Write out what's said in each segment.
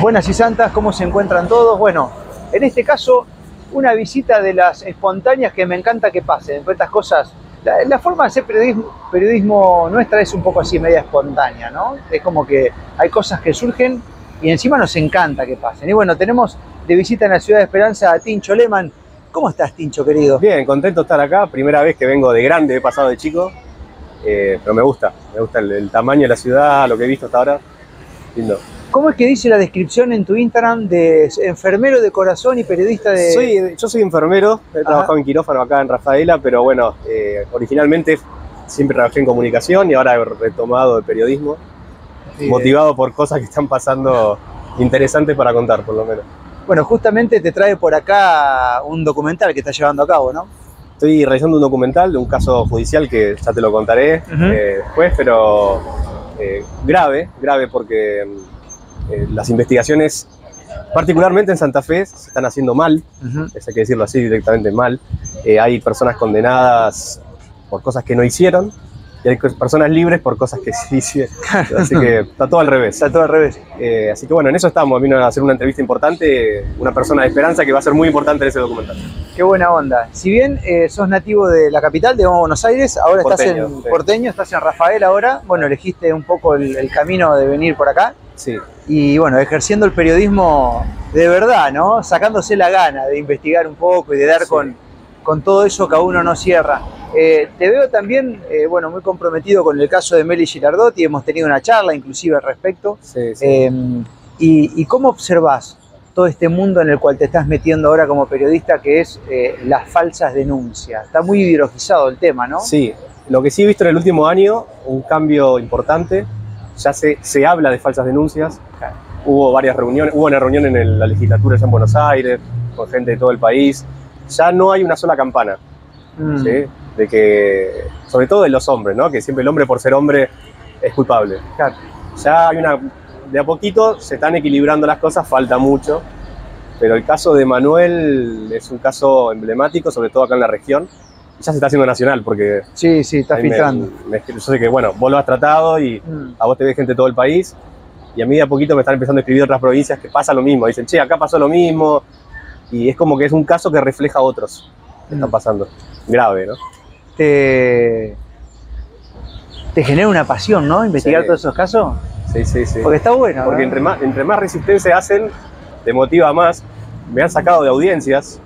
Buenas y santas, ¿cómo se encuentran todos? Bueno, en este caso, una visita de las espontáneas que me encanta que pasen. Estas cosas, la, forma de hacer periodismo, periodismo nuestra es un poco así, media espontánea, ¿no? Es como que hay cosas que surgen y encima nos encanta que pasen. Y bueno, tenemos de visita en la ciudad de Esperanza a Tincho Lehmann. ¿Cómo estás, Tincho, querido? Bien, contento de estar acá. Primera vez que vengo de grande, he pasado de chico. Eh, pero me gusta, me gusta el, el tamaño de la ciudad, lo que he visto hasta ahora. Lindo. ¿Cómo es que dice la descripción en tu Instagram de enfermero de corazón y periodista de... Soy, yo soy enfermero, he trabajado en quirófano acá en Rafaela, pero bueno, eh, originalmente siempre trabajé en comunicación y ahora he retomado el periodismo, Sí, motivado por cosas que están pasando interesantes para contar, por lo menos. Bueno, justamente te trae por acá un documental que estás llevando a cabo, ¿no? Estoy realizando un documental de un caso judicial que ya te lo contaré eh, después, pero eh, grave, grave porque eh, las investigaciones, particularmente en Santa Fe, se están haciendo mal, Ujú. eso hay que decirlo así directamente mal. Eh, hay personas condenadas por cosas que no hicieron y hay personas libres por cosas que sí hicieron. Así que está todo al revés. Está todo al revés. Eh, así que bueno, en eso estamos. Vino a hacer una entrevista importante, una persona de esperanza que va a ser muy importante en ese documental. Qué buena onda. Si bien eh, sos nativo de la capital, de Buenos Aires, ahora Porteño, estás en sí. Porteño, estás en Rafael ahora, bueno, elegiste un poco el, el camino de venir por acá Sí, y bueno, ejerciendo el periodismo de verdad, ¿no? Sacándose la gana de investigar un poco y de dar Sí. con, con todo eso que a uno no cierra. Eh, te veo también, eh, bueno, muy comprometido con el caso de Meli Girardotti, hemos tenido una charla inclusive al respecto. sí, sí. Eh, y, y cómo observas todo este mundo en el cual te estás metiendo ahora como periodista, que es eh, las falsas denuncias? Está muy ideologizado el tema, ¿no? Sí, lo que sí he visto en el último año, un cambio importante. Ya se, se habla de falsas denuncias. Hubo varias reuniones, hubo una reunión en el- la legislatura allá en Buenos Aires, con gente de todo el país. Ya no hay una sola campana, Mm, ¿sí? De que, sobre todo de los hombres, ¿no? Que siempre el hombre por ser hombre es culpable. claro. Ya hay una, de a poquito se están equilibrando las cosas, falta mucho. Pero el caso de Manuel es un caso emblemático, sobre todo acá en la región. Ya se está haciendo nacional, porque Sí, sí, está me- filtrando. me- yo sé que, bueno, vos lo has tratado y Mm, a vos te ve gente de todo el país. Y a mí de a poquito me están empezando a escribir otras provincias que pasa lo mismo. Dicen, che, acá pasó lo mismo. Y es como que es un caso que refleja a otros que están Mm. pasando. Grave, ¿no? Te, te genera una pasión, ¿no? Investigar Sí. todos esos casos. Sí, sí, sí. Porque está bueno. Porque ¿no? entre más, entre más resistencia hacen, te motiva más. Me han sacado de audiencias,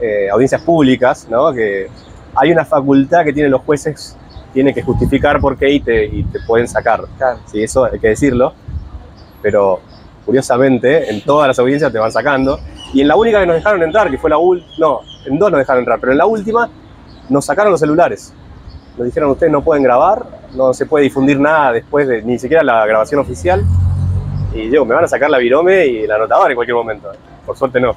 eh, audiencias públicas, ¿no? Que hay una facultad que tienen los jueces, tienen que justificar por qué y te, y te pueden sacar. Claro. Sí, eso hay que decirlo. Pero curiosamente, en todas las audiencias te van sacando. Y en la única que nos dejaron entrar, que fue la última, no, en dos nos dejaron entrar, pero en la última nos sacaron los celulares. Nos dijeron, ustedes no pueden grabar, no se puede difundir nada después de ni siquiera la grabación oficial. Y yo, me van a sacar la virome y la anotadora en cualquier momento. Por suerte no.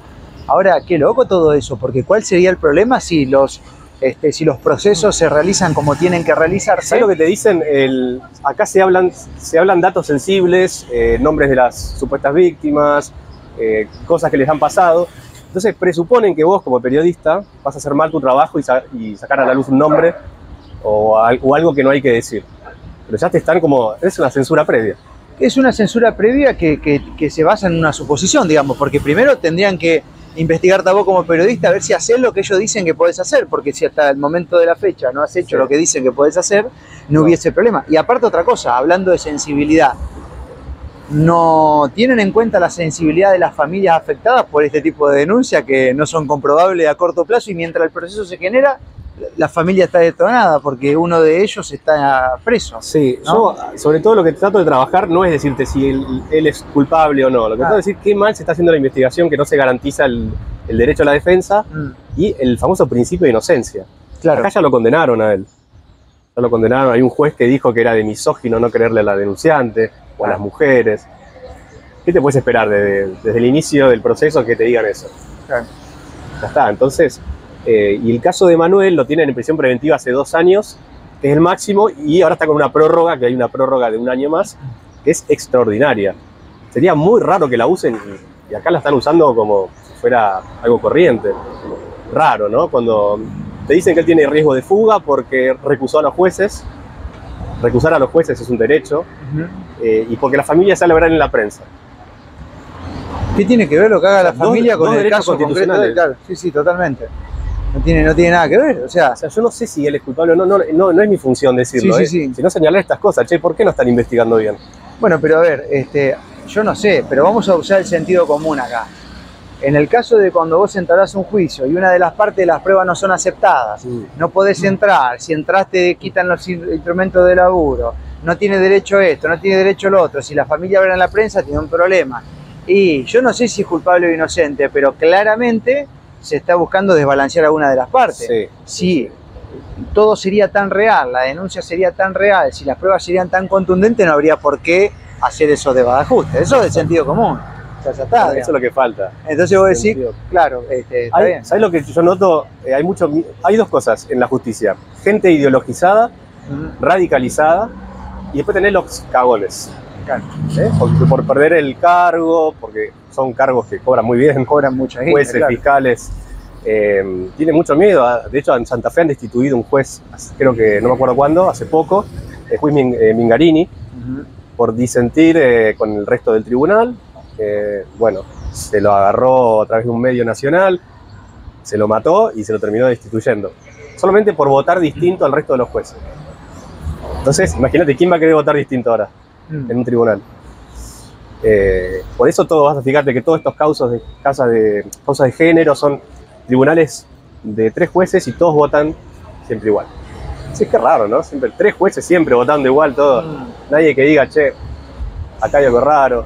Ahora, qué loco todo eso, porque ¿cuál sería el problema si los, este, si los procesos se realizan como tienen que realizarse? ¿Sabes lo que te dicen? El- acá se hablan, se hablan datos sensibles, eh, nombres de las supuestas víctimas, eh, cosas que les han pasado. Entonces presuponen que vos como periodista vas a hacer mal tu trabajo y, sa- y sacar a la luz un nombre o, al- o algo que no hay que decir. Pero ya te están como... Es una censura previa. Es una censura previa que, que- que se basa en una suposición, digamos, porque primero tendrían que investigarte a vos como periodista a ver si haces lo que ellos dicen que podés hacer, porque si hasta el momento de la fecha no has hecho Sí. lo que dicen que podés hacer, no, No. hubiese problema. Y aparte otra cosa, hablando de sensibilidad, no tienen en cuenta la sensibilidad de las familias afectadas por este tipo de denuncias que no son comprobables a corto plazo y mientras el proceso se genera, la familia está detonada porque uno de ellos está preso. Sí, ¿No? yo sobre todo lo que trato de trabajar no es decirte si él, él es culpable o no. Lo que Ah. trato de decir qué mal se está haciendo la investigación, que no se garantiza el, el derecho a la defensa Mm, y el famoso principio de inocencia. claro. Acá ya lo condenaron a él. Ya lo condenaron. Hay un juez que dijo que era de misógino no creerle a la denunciante o a las mujeres. ¿Qué te puedes esperar de- desde el inicio del proceso que te digan eso? Claro. Ya está. Entonces, eh, y el caso de Manuel lo tienen en prisión preventiva hace dos años, que es el máximo, y ahora está con una prórroga, que hay una prórroga de un año más, que es extraordinaria. Sería muy raro que la usen y, y acá la están usando como si fuera algo corriente. Raro, ¿no? Cuando te dicen que él tiene riesgo de fuga porque recusó a los jueces. Recusar a los jueces es un derecho eh, y porque la familia sale a hablar en la prensa. ¿Qué tiene que ver lo que haga la Dos- familia con dos el caso. Claro, sí, sí, totalmente. No tiene, no tiene nada que ver. O sea, O sea, yo no sé si él es culpable o no, no, no, no es mi función decirlo, Sí, ¿eh? sí, sí. sino señalar estas cosas. Che, ¿por qué no están investigando bien? bueno, pero a ver, este, yo no sé, pero vamos a usar el sentido común acá. En el caso de cuando vos entrarás a un juicio y una de las partes de las pruebas no son aceptadas, no podés entrar, si entraste quitan los in- instrumentos de laburo, no tiene derecho esto, no tiene derecho lo otro, si la familia habla en la prensa tiene un problema. Y yo no sé si es culpable o inocente, pero claramente se está buscando desbalancear a una de las partes. Sí. Si todo sería tan real, la denuncia sería tan real, si las pruebas serían tan contundentes, no habría por qué hacer esos desbajustes. Eso es de sentido común. O sea, ya está, Eso es lo que falta. Entonces vos decís, claro, este, está Hay- bien. ¿Sabes lo que yo noto? Eh, hay, mucho, hay dos cosas en la justicia. Gente ideologizada, radicalizada, y después tenés los cagones. Claro. ¿eh? Por, por perder el cargo, porque son cargos que cobran muy bien, Cobran mucha gente, jueces, claro. fiscales. Eh, tiene mucho miedo. ah, De hecho, en Santa Fe han destituido un juez, creo que no me acuerdo cuándo, hace poco, el juez eh, Mingarini, Ujú. por disentir eh, con el resto del tribunal. Eh, bueno, se lo agarró a través de un medio nacional, se lo mató y se lo terminó destituyendo. Solamente por votar distinto al resto de los jueces. Entonces, imagínate, ¿quién va a querer votar distinto ahora Mm. en un tribunal? Eh, por eso todo, vas a fijarte que todos estos causas de, causas de, causas de género son tribunales de tres jueces y todos votan siempre igual. Sí, es que raro, ¿no? Siempre tres jueces siempre votando igual todo. Mm. Nadie que diga, che, acá hay algo raro.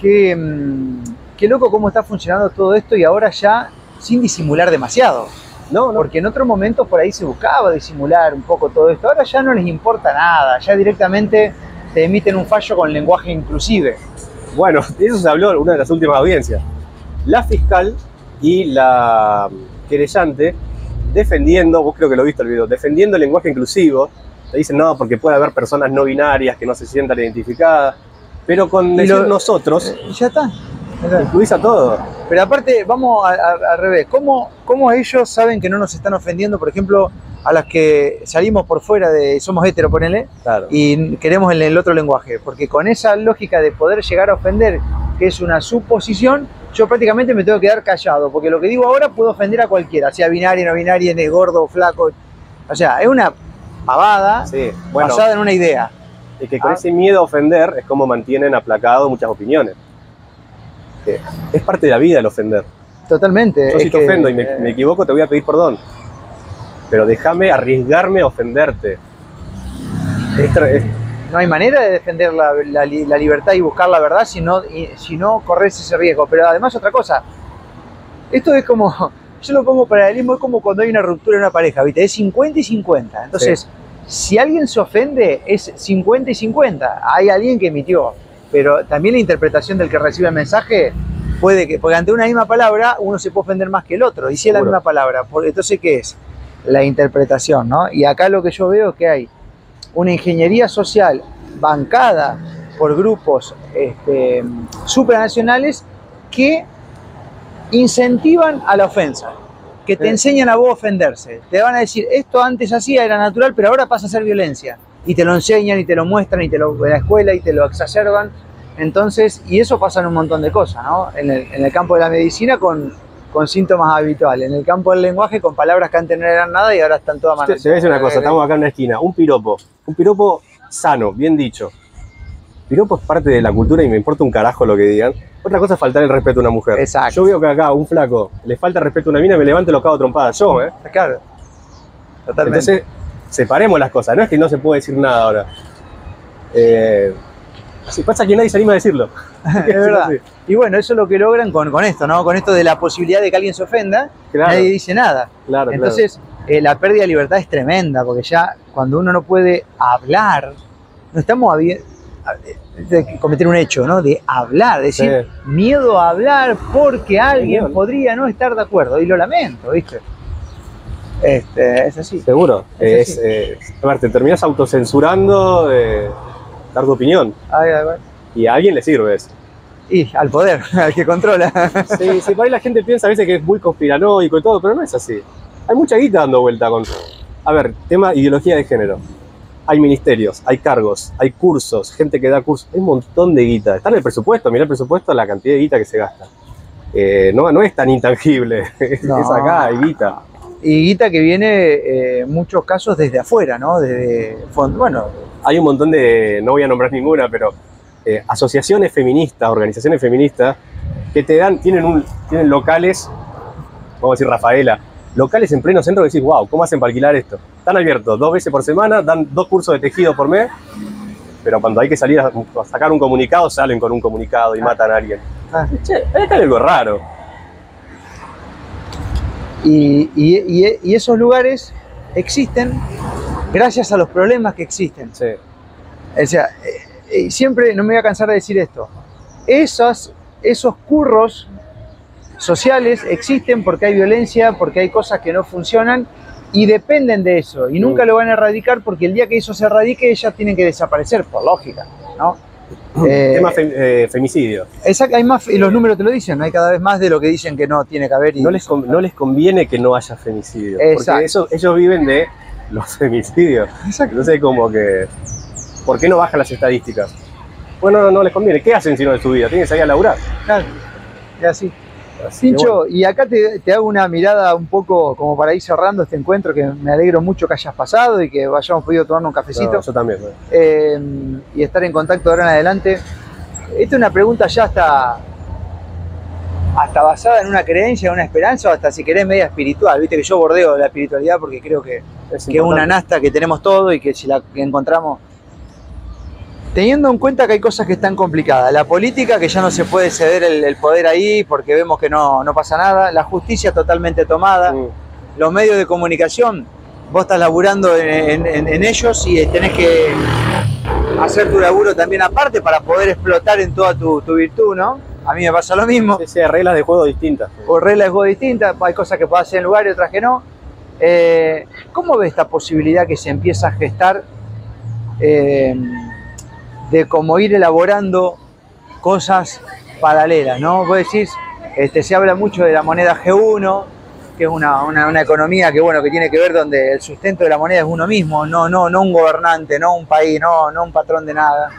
Qué, mm, qué loco cómo está funcionando todo esto y ahora ya sin disimular demasiado. No, no. Porque en otros momentos por ahí se buscaba disimular un poco todo esto. Ahora ya no les importa nada, ya directamente te emiten un fallo con lenguaje inclusive. Bueno, de eso se habló en una de las últimas audiencias. La fiscal y la querellante defendiendo, vos creo que lo viste el video, defendiendo el lenguaje inclusivo. Te dicen, no, porque puede haber personas no binarias que no se sientan identificadas. Pero con Y decir lo- nosotros, Y ya está. incluís a todo. Pero aparte, vamos a- a- al revés. ¿Cómo, ¿Cómo ellos saben que no nos están ofendiendo, por ejemplo, a las que salimos por fuera de somos hetero, ponele, Claro. y queremos el, el otro lenguaje? Porque con esa lógica de poder llegar a ofender, que es una suposición, yo prácticamente me tengo que quedar callado, porque lo que digo ahora puedo ofender a cualquiera, sea binaria, no binaria, es gordo, flaco. O sea, es una pavada Sí, bueno, basada en una idea. es que con Ah. ese miedo a ofender es como mantienen aplacado muchas opiniones. Eh, Es parte de la vida el ofender. Totalmente. Yo si te que, ofendo y me, eh, me equivoco, te voy a pedir perdón. Pero déjame arriesgarme a ofenderte. Es tra- es- No hay manera de defender la, la li- la libertad y buscar la verdad si no, si no corres ese riesgo. Pero además otra cosa, esto es como, yo lo pongo paralelismo, es como cuando hay una ruptura en una pareja, ¿viste? Es 50 y 50. Entonces, si alguien se ofende, es 50 y 50. Hay alguien que emitió, pero también la interpretación del que recibe el mensaje puede que, porque ante una misma palabra uno se puede ofender más que el otro, y si es la misma palabra, por- entonces ¿qué es? La interpretación, ¿no? Y acá lo que yo veo es que hay una ingeniería social bancada por grupos este, supranacionales que incentivan a la ofensa, que te enseñan a vos ofenderse. Te van a decir, esto antes hacía, era natural, pero ahora pasa a ser violencia. Y te lo enseñan y te lo muestran y te lo en la escuela y te lo exacerban. Entonces, y eso pasa en un montón de cosas, ¿no? En el, en el campo de la medicina con, con síntomas habituales, en el campo del lenguaje con palabras que antes no eran nada y ahora están todas manos. te voy a decir una cosa, estamos acá en una esquina, un piropo, un piropo sano, bien dicho. Piropo es parte de la cultura y me importa un carajo lo que digan. Otra cosa es faltar el respeto a una mujer. Exacto. Yo veo que acá un flaco le falta respeto a una mina, me levanto y lo cago trompada yo, ¿eh? Claro. Totalmente. Entonces, separemos las cosas, no es que no se puede decir nada ahora. Eh, si pasa que nadie se anima a decirlo. es verdad. Y bueno, eso es lo que logran con, con esto, ¿no? Con esto de la posibilidad de que alguien se ofenda, Claro, nadie dice nada. claro, claro. Entonces, eh, la pérdida de libertad es tremenda, porque ya cuando uno no puede hablar, no estamos de cometer un hecho, ¿no? De hablar, decir, miedo a hablar porque alguien podría no estar de acuerdo. Y lo lamento, ¿viste? Este, es así. Seguro. Es Es, eh, a ver, te terminas autocensurando de dar tu opinión. Ay, ay, ay. Y a alguien le sirve eso. Y al poder, al que controla. Sí, sí, por ahí la gente piensa a veces que es muy conspiranoico y todo, pero no es así. Hay mucha guita dando vuelta con. A ver, tema ideología de género. Hay ministerios, hay cargos, hay cursos, gente que da cursos. Hay un montón de guita. Está en el presupuesto, mira el presupuesto, la cantidad de guita que se gasta. eh, no, no es tan intangible. No. es acá, hay guita. Y guita que viene eh, en muchos casos desde afuera, ¿no? Desde, bueno, Hay un montón de, no voy a nombrar ninguna, pero eh, asociaciones feministas, organizaciones feministas, que te dan, tienen, un, tienen locales, vamos a decir Rafaela, locales en pleno centro que decís, wow, ¿cómo hacen para alquilar esto? Están abiertos dos veces por semana, dan dos cursos de tejido por mes, pero cuando hay que salir a, a sacar un comunicado, salen con un comunicado y Ah. matan a alguien. ah, Che, acá hay algo raro. y, y- y- y esos lugares existen gracias a los problemas que existen. Sí. O sea, eh, eh, siempre, no me voy a cansar de decir esto, esas, esos curros sociales existen porque hay violencia, porque hay cosas que no funcionan y dependen de eso. Y nunca Mm. lo van a erradicar porque el día que eso se erradique, ellas tienen que desaparecer, por lógica. ¿no? Eh, Tema fe- eh, femicidio. exacto, hay más, y los números te lo dicen, hay cada vez más de lo que dicen que no tiene que haber. Y, No les, no les conviene que no haya femicidio. Exacto. Porque eso, ellos viven de los femicidios. Exacto. Entonces, como que. ¿Por qué no bajan las estadísticas? Bueno, no, no les conviene. ¿Qué hacen si no de su vida? Tienen que salir a laburar. Claro, y así. Así bueno. y acá te, te hago una mirada un poco como para ir cerrando este encuentro, que me alegro mucho que hayas pasado y que hayamos podido tomarnos un cafecito No, yo también. ¿no? eh, y estar en contacto de ahora en adelante. Esta es una pregunta ya hasta, hasta basada en una creencia, en una esperanza, o hasta si querés media espiritual. Viste que yo bordeo la espiritualidad porque creo que, Es que una nasta que tenemos todo y que si la encontramos. Teniendo en cuenta que hay cosas que están complicadas, la política que ya no se puede ceder el, el poder ahí porque vemos que no, no pasa nada, la justicia totalmente tomada, los medios de comunicación, vos estás laburando en, en- en ellos y tenés que hacer tu laburo también aparte para poder explotar en toda tu, tu virtud, ¿no? A mí me pasa lo mismo Sí, sí, reglas de juego distintas. o reglas de juego distintas, hay cosas que puedes hacer en lugar y otras que no. Eh, ¿Cómo ves esta posibilidad que se empieza a gestar eh, de cómo ir elaborando cosas paralelas, ¿no? Vos decís, este, se habla mucho de la moneda G1, que es una, una- una economía que, bueno, que tiene que ver donde el sustento de la moneda es uno mismo, no, no, no un gobernante, no un país, no, no un patrón de nada.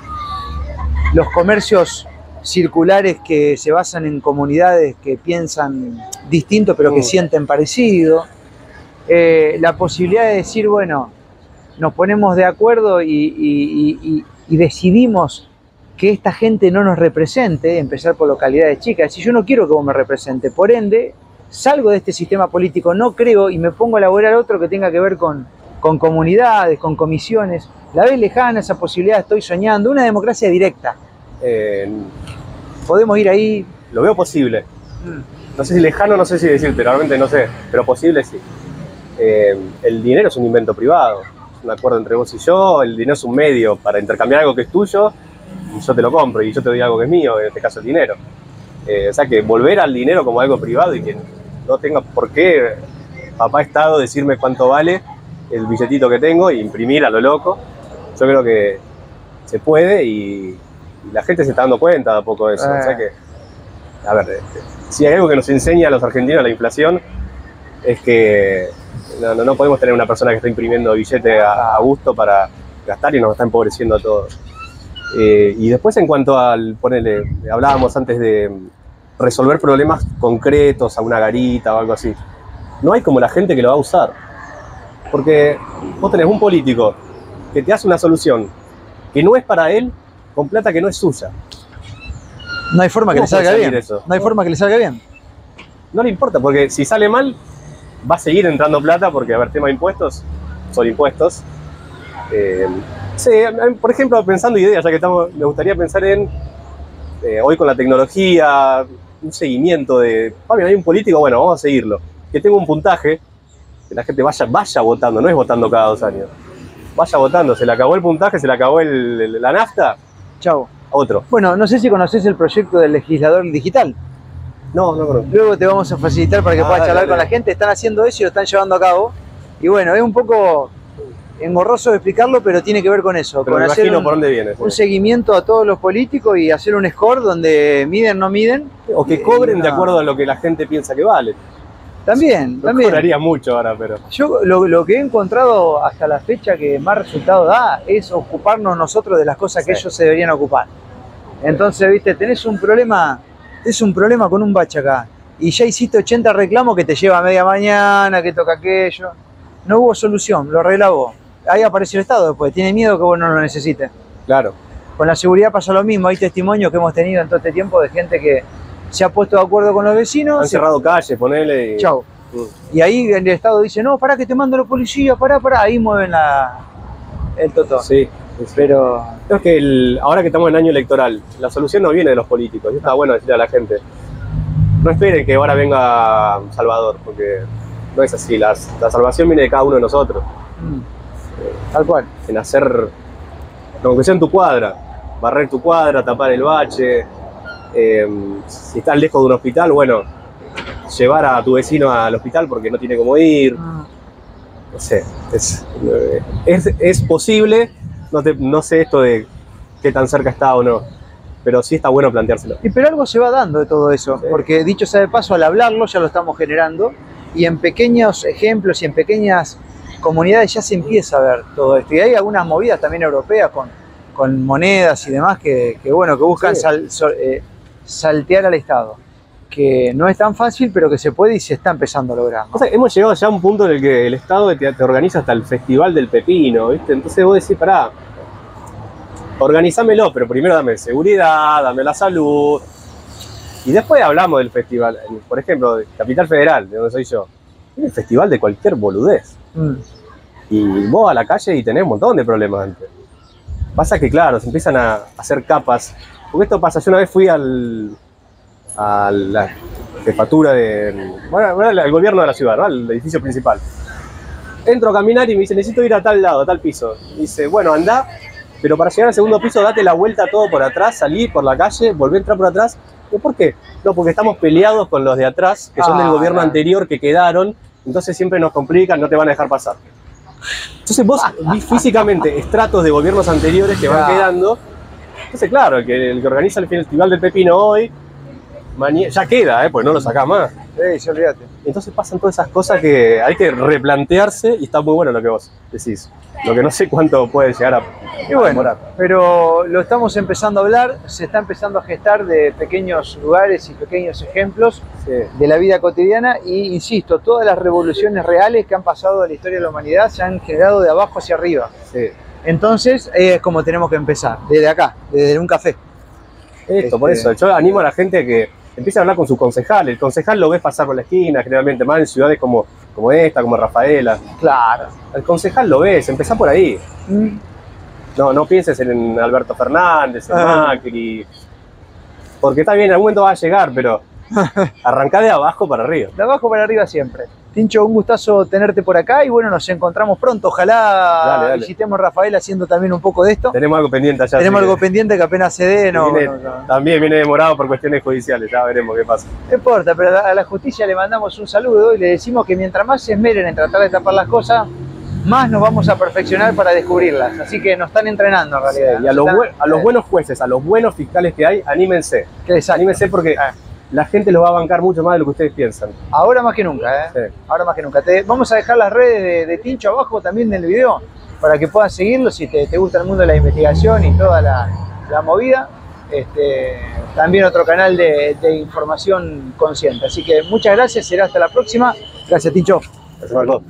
Los comercios circulares que se basan en comunidades que piensan distinto pero que sienten parecido. Eh, la posibilidad de decir, bueno, nos ponemos de acuerdo y, y- y- y- y decidimos que esta gente no nos represente, empezar por localidades chicas, si yo no quiero que vos me represente, por ende, salgo de este sistema político, no creo y me pongo a elaborar otro que tenga que ver con, con comunidades, con comisiones. La ves lejana esa posibilidad, estoy soñando, una democracia directa. Eh, Podemos ir ahí. lo veo posible. No sé si lejano, no sé si decirte, realmente no sé, pero posible sí. Eh, el dinero es un invento privado, es un acuerdo entre vos y yo, el dinero es un medio para intercambiar algo que es tuyo y yo te lo compro y yo te doy algo que es mío, en este caso el dinero. Eh, o sea que volver al dinero como algo privado y que no tenga por qué papá Estado decirme cuánto vale el billetito que tengo e imprimir a lo loco, yo creo que se puede y, y la gente se está dando cuenta de a poco de eso. O sea Eh. que, a ver, este, si hay algo que nos enseña a los argentinos la inflación es que no, no- no podemos tener una persona que está imprimiendo billete a, a gusto para gastar y nos está empobreciendo a todos. Eh, y después en cuanto al, ponele, hablábamos antes de resolver problemas concretos a una garita o algo así. No hay como la gente que lo va a usar. Porque vos tenés un político que te hace una solución que no es para él con plata que no es suya. No hay forma que ¿Cómo le salga bien. eso? No hay forma que le salga bien. No le importa, porque si sale mal, va a seguir entrando plata, porque, a ver, tema de impuestos, son impuestos. Eh, sí, por ejemplo, pensando ideas, ya que estamos, me gustaría pensar en, eh, hoy con la tecnología, un seguimiento de, ah, hay un político, bueno, vamos a seguirlo. Que tenga un puntaje, que la gente vaya, vaya votando, no es votando cada dos años. Vaya votando, se le acabó el puntaje, se le acabó el- el- la nafta, Chau. otro. Bueno, no sé si conoces el proyecto del legislador digital. No, no conozco. Luego te vamos a facilitar para que Ah, puedas dale, charlar dale. con la gente. Están haciendo eso y lo están llevando a cabo. Y bueno, es un poco engorroso explicarlo, pero tiene que ver con eso. Pero con me hacer un, por dónde viene. un seguimiento a todos los políticos y hacer un score donde miden, no miden. O que cobren de acuerdo a lo que la gente piensa que vale. También, también. cobraría mucho ahora, pero. Yo lo, lo que he encontrado hasta la fecha que más resultado da es ocuparnos nosotros de las cosas que Sí. ellos se deberían ocupar. Entonces, viste, tenés un problema es un problema con un bache acá. Y ya hiciste 80 reclamos que te lleva a media mañana, que toca aquello. No hubo solución, lo arregla vos. Ahí apareció el Estado después, tiene miedo que vos no lo necesites. Claro. Con la seguridad pasa lo mismo, hay testimonios que hemos tenido en todo este tiempo de gente que se ha puesto de acuerdo con los vecinos. Han se- cerrado calles, ponele. y- Chau. Mm. Y ahí el Estado dice, no, pará que te mando la policía, pará, pará. Ahí mueven la, el totó. Sí. Pero Creo que el- ahora que estamos en año electoral, la solución no viene de los políticos. Y está bueno decirle a la gente. No esperen que ahora venga Salvador, porque no es así. La salvación viene de cada uno de nosotros. mm, tal cual. En hacer, aunque sea en tu cuadra, barrer tu cuadra, tapar el bache. Eh, si estás lejos de un hospital, bueno, llevar a tu vecino al hospital porque no tiene cómo ir. Mm. no sé, es, es, es posible, no, te- no sé esto de qué tan cerca está o no, pero sí está bueno planteárselo. Y pero algo se va dando de todo eso, Sí. porque dicho sea de paso, al hablarlo ya lo estamos generando y en pequeños ejemplos y en pequeñas comunidades ya se empieza a ver todo esto. Y hay algunas movidas también europeas con, con monedas y demás que, que, bueno, que buscan Sí. sal- eh, saltear al Estado, que no es tan fácil, pero que se puede y se está empezando a lograr. ¿no? O sea, hemos llegado ya a un punto en el que el Estado te, te organiza hasta el Festival del Pepino, ¿viste? Entonces vos decís, pará, organizámelo, pero primero dame seguridad, dame la salud. Y después hablamos del festival. Por ejemplo, de Capital Federal, de donde soy yo. Es el festival de cualquier boludez. Mm. Y vos a la calle y tenés un montón de problemas antes. Pasa que, claro, se empiezan a hacer capas. Porque esto pasa, yo una vez fui al, a la jefatura de. Bueno, al gobierno de la ciudad, ¿no? Al edificio principal. Entro a caminar y me dice, necesito ir a tal lado, a tal piso. Y dice, bueno, anda, pero para llegar al segundo piso, date la vuelta todo por atrás, salí por la calle, volví a entrar por atrás. Digo, ¿Por qué? No, porque estamos peleados con los de atrás, que son Ah, del gobierno claro. anterior, que quedaron, entonces siempre nos complican, no te van a dejar pasar. Entonces vos vi físicamente estratos de gobiernos anteriores que van quedando. Entonces, claro, el que, el que organiza el Festival del Pepino hoy, ya queda, ¿eh? pues no lo sacás más. Sí, sí, olvídate. Entonces pasan todas esas cosas que hay que replantearse y está muy bueno lo que vos decís. Lo que no sé cuánto puede llegar a, Y a bueno, demorar. pero lo estamos empezando a hablar, se está empezando a gestar de pequeños lugares y pequeños ejemplos Sí. de la vida cotidiana y insisto, todas las revoluciones reales que han pasado en la historia de la humanidad se han generado de abajo hacia arriba. Sí. Entonces eh, es como tenemos que empezar, desde acá, desde un café. Esto, por Este- eso, yo animo a la gente a que empiece a hablar con su concejal. El concejal lo ves pasar por la esquina, generalmente, más en ciudades como, como esta, como Rafaela. Claro. El concejal lo ves, empezá por ahí. Mm, No, no pienses en Alberto Fernández, en Ah. Macri. Porque está bien, en algún momento va a llegar, pero arrancá de abajo para arriba. De abajo para arriba siempre. Tincho, un gustazo tenerte por acá y bueno, nos encontramos pronto. Ojalá Dale, dale. visitemos Rafael haciendo también un poco de esto. Tenemos algo pendiente allá. Tenemos algo que pendiente que apenas se dé, no, viene- no, no. También viene demorado por cuestiones judiciales, ya veremos qué pasa. No importa, pero a la justicia le mandamos un saludo y le decimos que mientras más se esmeren en tratar de tapar las cosas, más nos vamos a perfeccionar para descubrirlas. Así que nos están entrenando en realidad. y a los, están- a los buenos jueces, a los buenos fiscales que hay, anímense. exacto. Anímense porque Ah. La gente los va a bancar mucho más de lo que ustedes piensan. Ahora más que nunca, ¿eh? Sí. Ahora más que nunca. Te, vamos a dejar las redes de, de Tincho abajo también del video para que puedas seguirlo si te, te gusta el mundo de la investigación y toda la, la movida. Este, también otro canal de, de información consciente. Así que muchas gracias, será hasta la próxima. Gracias, Tincho. Es todo.